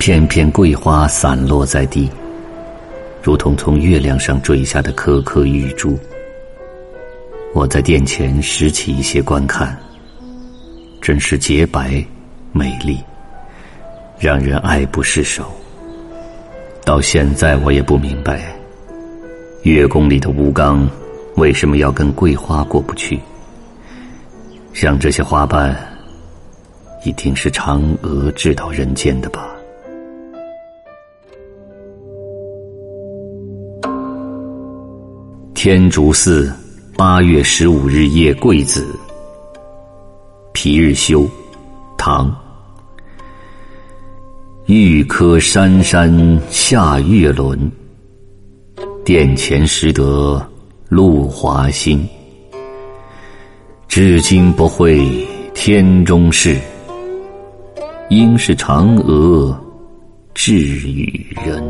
片片桂花散落在地，如同从月亮上坠下的颗颗玉珠。我在殿前拾起一些观看，真是洁白、美丽，让人爱不释手。到现在我也不明白，月宫里的吴刚为什么要跟桂花过不去。像这些花瓣，一定是嫦娥掷到人间的吧。天竺寺八月十五日夜桂子，皮日休，唐。玉柯山山下月轮，殿前识得露华新。至今不会天中事，应是嫦娥掷与人。